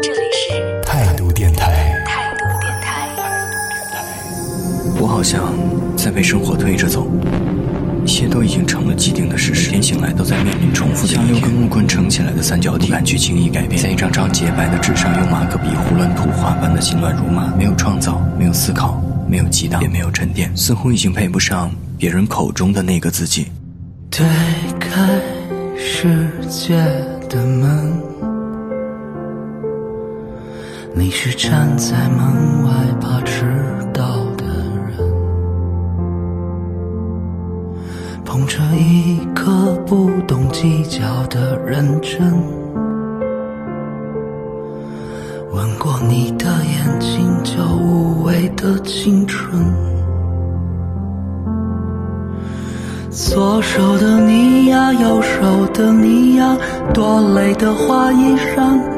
这里是态度电台。态度电台。我好像在被生活推着走，一切都已经成了既定的事实。天醒来都在面临重复的像六根木棍撑起来的三角体，不敢去轻易改变。在一张张洁白的纸上用马克笔胡乱涂画般的心乱如麻，没有创造，没有思考，没有激荡，也没有沉淀，似乎已经配不上别人口中的那个自己。推开世界的门，你是站在门外怕迟到的人，捧着一颗不懂计较的认真，吻过你的眼睛就无畏的青春。左手的你呀，右手的你呀，多累的花衣裳。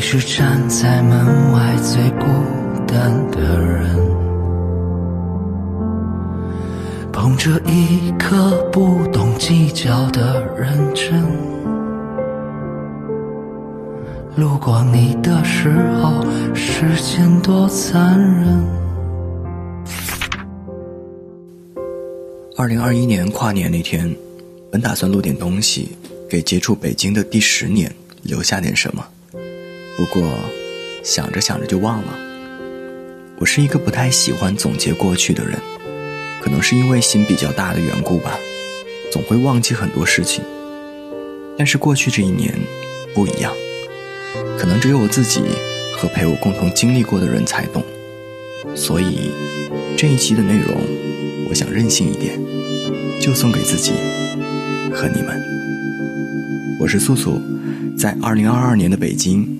你是站在门外最孤单的人，捧着一颗不懂计较的认真，路过你的时候，时间多残忍。二零二一年跨年那天，本打算录点东西，给接触北京的第十年留下点什么。不过，想着想着就忘了。我是一个不太喜欢总结过去的人，可能是因为心比较大的缘故吧，总会忘记很多事情。但是过去这一年不一样，可能只有我自己和陪我共同经历过的人才懂。所以，这一期的内容，我想任性一点，就送给自己和你们。我是素素，在二零二二年的北京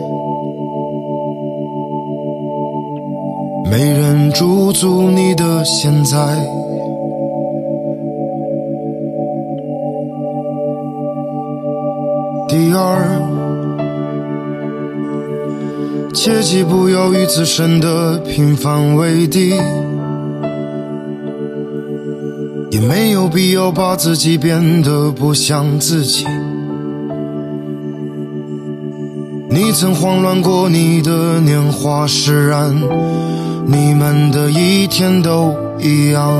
没人驻足你的现在。第二，切记不要与自身的平凡为敌。也没有必要把自己变得不像自己。你曾慌乱过，你的年华释然，你们的一天都一样。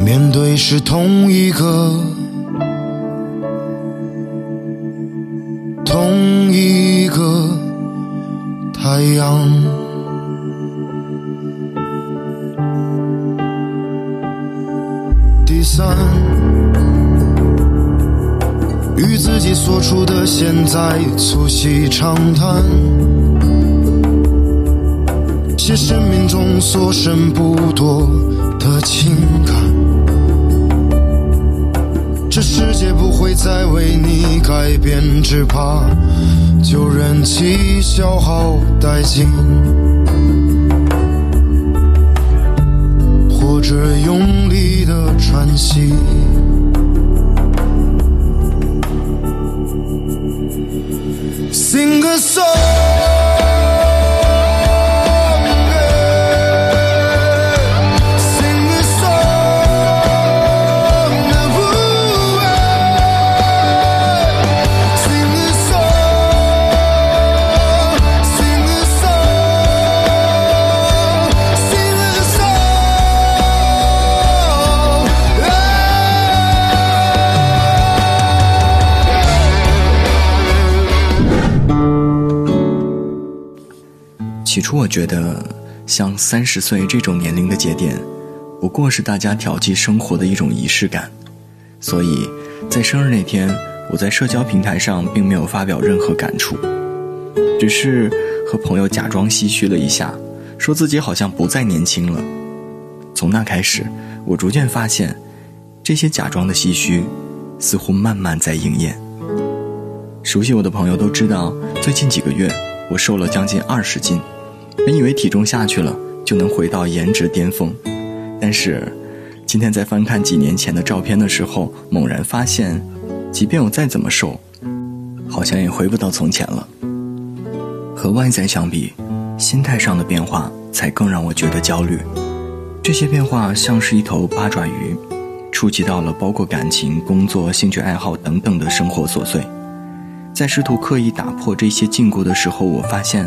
面对是同一个，同一个太阳。第三，与自己所处的现在促膝长谈，写生命中所剩不多的情感。这世界不会再为你改变，只怕就任其消耗殆尽。或者用力的喘息，Sing a song。起初我觉得，像三十岁这种年龄的节点，不过是大家调剂生活的一种仪式感，所以在生日那天，我在社交平台上并没有发表任何感触，只是和朋友假装唏嘘了一下，说自己好像不再年轻了。从那开始，我逐渐发现，这些假装的唏嘘，似乎慢慢在应验。熟悉我的朋友都知道，最近几个月我瘦了将近二十斤，本以为体重下去了就能回到颜值巅峰，但是今天在翻看几年前的照片的时候，猛然发现，即便我再怎么瘦，好像也回不到从前了。和外在相比，心态上的变化才更让我觉得焦虑。这些变化像是一头八爪鱼，触及到了包括感情、工作、兴趣爱好等等的生活琐碎。在试图刻意打破这些禁锢的时候，我发现，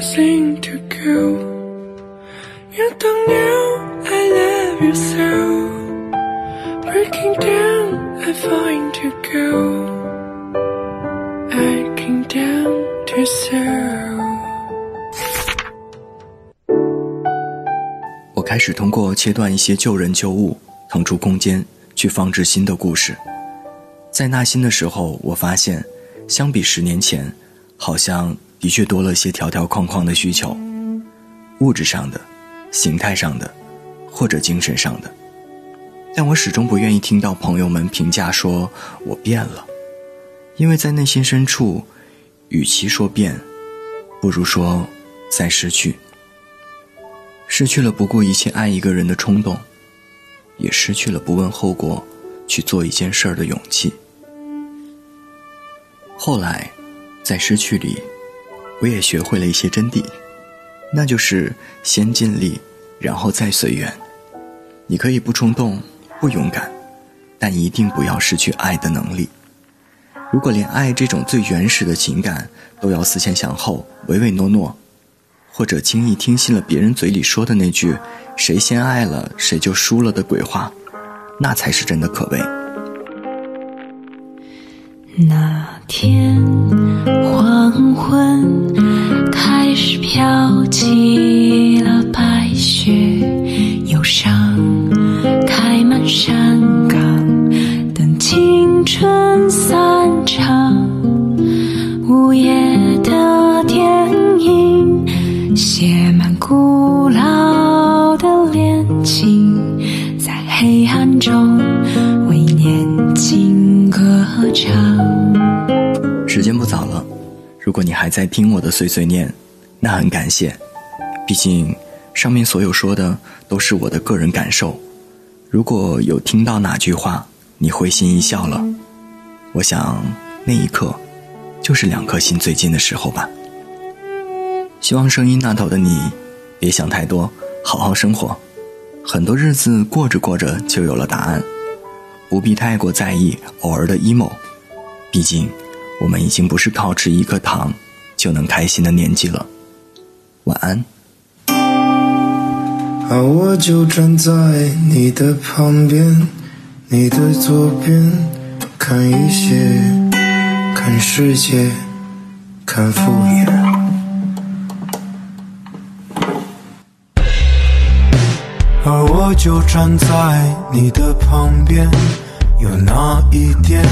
something to go you don't know i love you so breaking down I find to go i can't down to zero 我开始通过切断一些旧人旧物，腾出空间去放置新的故事。在纳新的时候，我发现相比十年前，好像。的确多了些条条框框的需求，物质上的、形态上的，或者精神上的。但我始终不愿意听到朋友们评价说我变了，因为在内心深处，与其说变，不如说在失去。失去了不顾一切爱一个人的冲动，也失去了不问后果去做一件事儿的勇气。后来，在失去里，我也学会了一些真谛，那就是先尽力，然后再随缘。你可以不冲动。不勇敢，但一定不要失去爱的能力。如果连爱这种最原始的情感都要思前想后、唯唯诺诺，或者轻易听信了别人嘴里说的那句“谁先爱了谁就输了”的鬼话，那才是真的可悲。那天黄昏开始飘起了白雪，忧伤。开满山岗，等青春散场。午夜的电影，写满古老的恋情，在黑暗中为年轻歌唱。早了，如果你还在听我的碎碎念，那很感谢。毕竟，上面所有说的都是我的个人感受。如果有听到哪句话，你会心一笑了，我想那一刻，就是两颗心最近的时候吧。希望声音那头的你，别想太多，好好生活。很多日子过着过着就有了答案，不必太过在意偶尔的 emo。毕竟，我们已经不是靠吃一颗糖就能开心的年纪了。晚安。而我就站在你的旁边，你的左边，看一些，看世界，看敷衍。而我就站在你的旁边，有那一点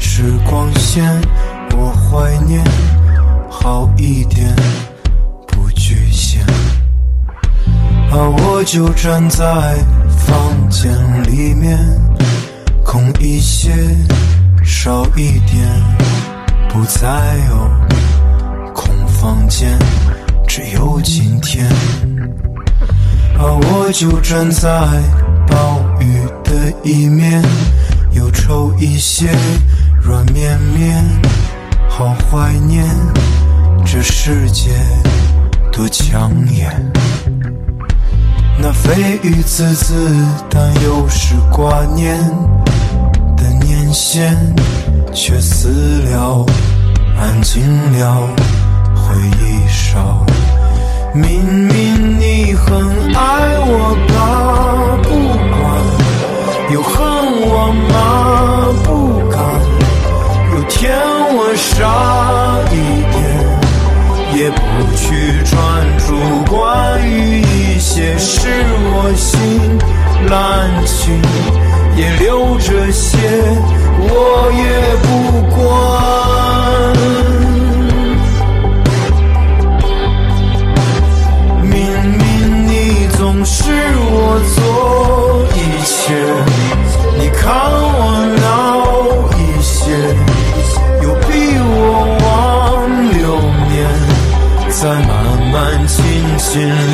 时光线，我怀念，好一点，不局限。而我就站在房间里面，空一些，少一点，不再有空房间，只有今天。而我就站在暴雨的一面，忧愁一些，软绵绵，好怀念这世界多抢眼。那蜚语滋滋，但又是挂念的念线，却死了，安静了，回忆少。明明你很爱我吧，不管，又恨我吗？不，骗我傻一点，也不去专注关于一些事我心滥情，也留着些，我也不管。心。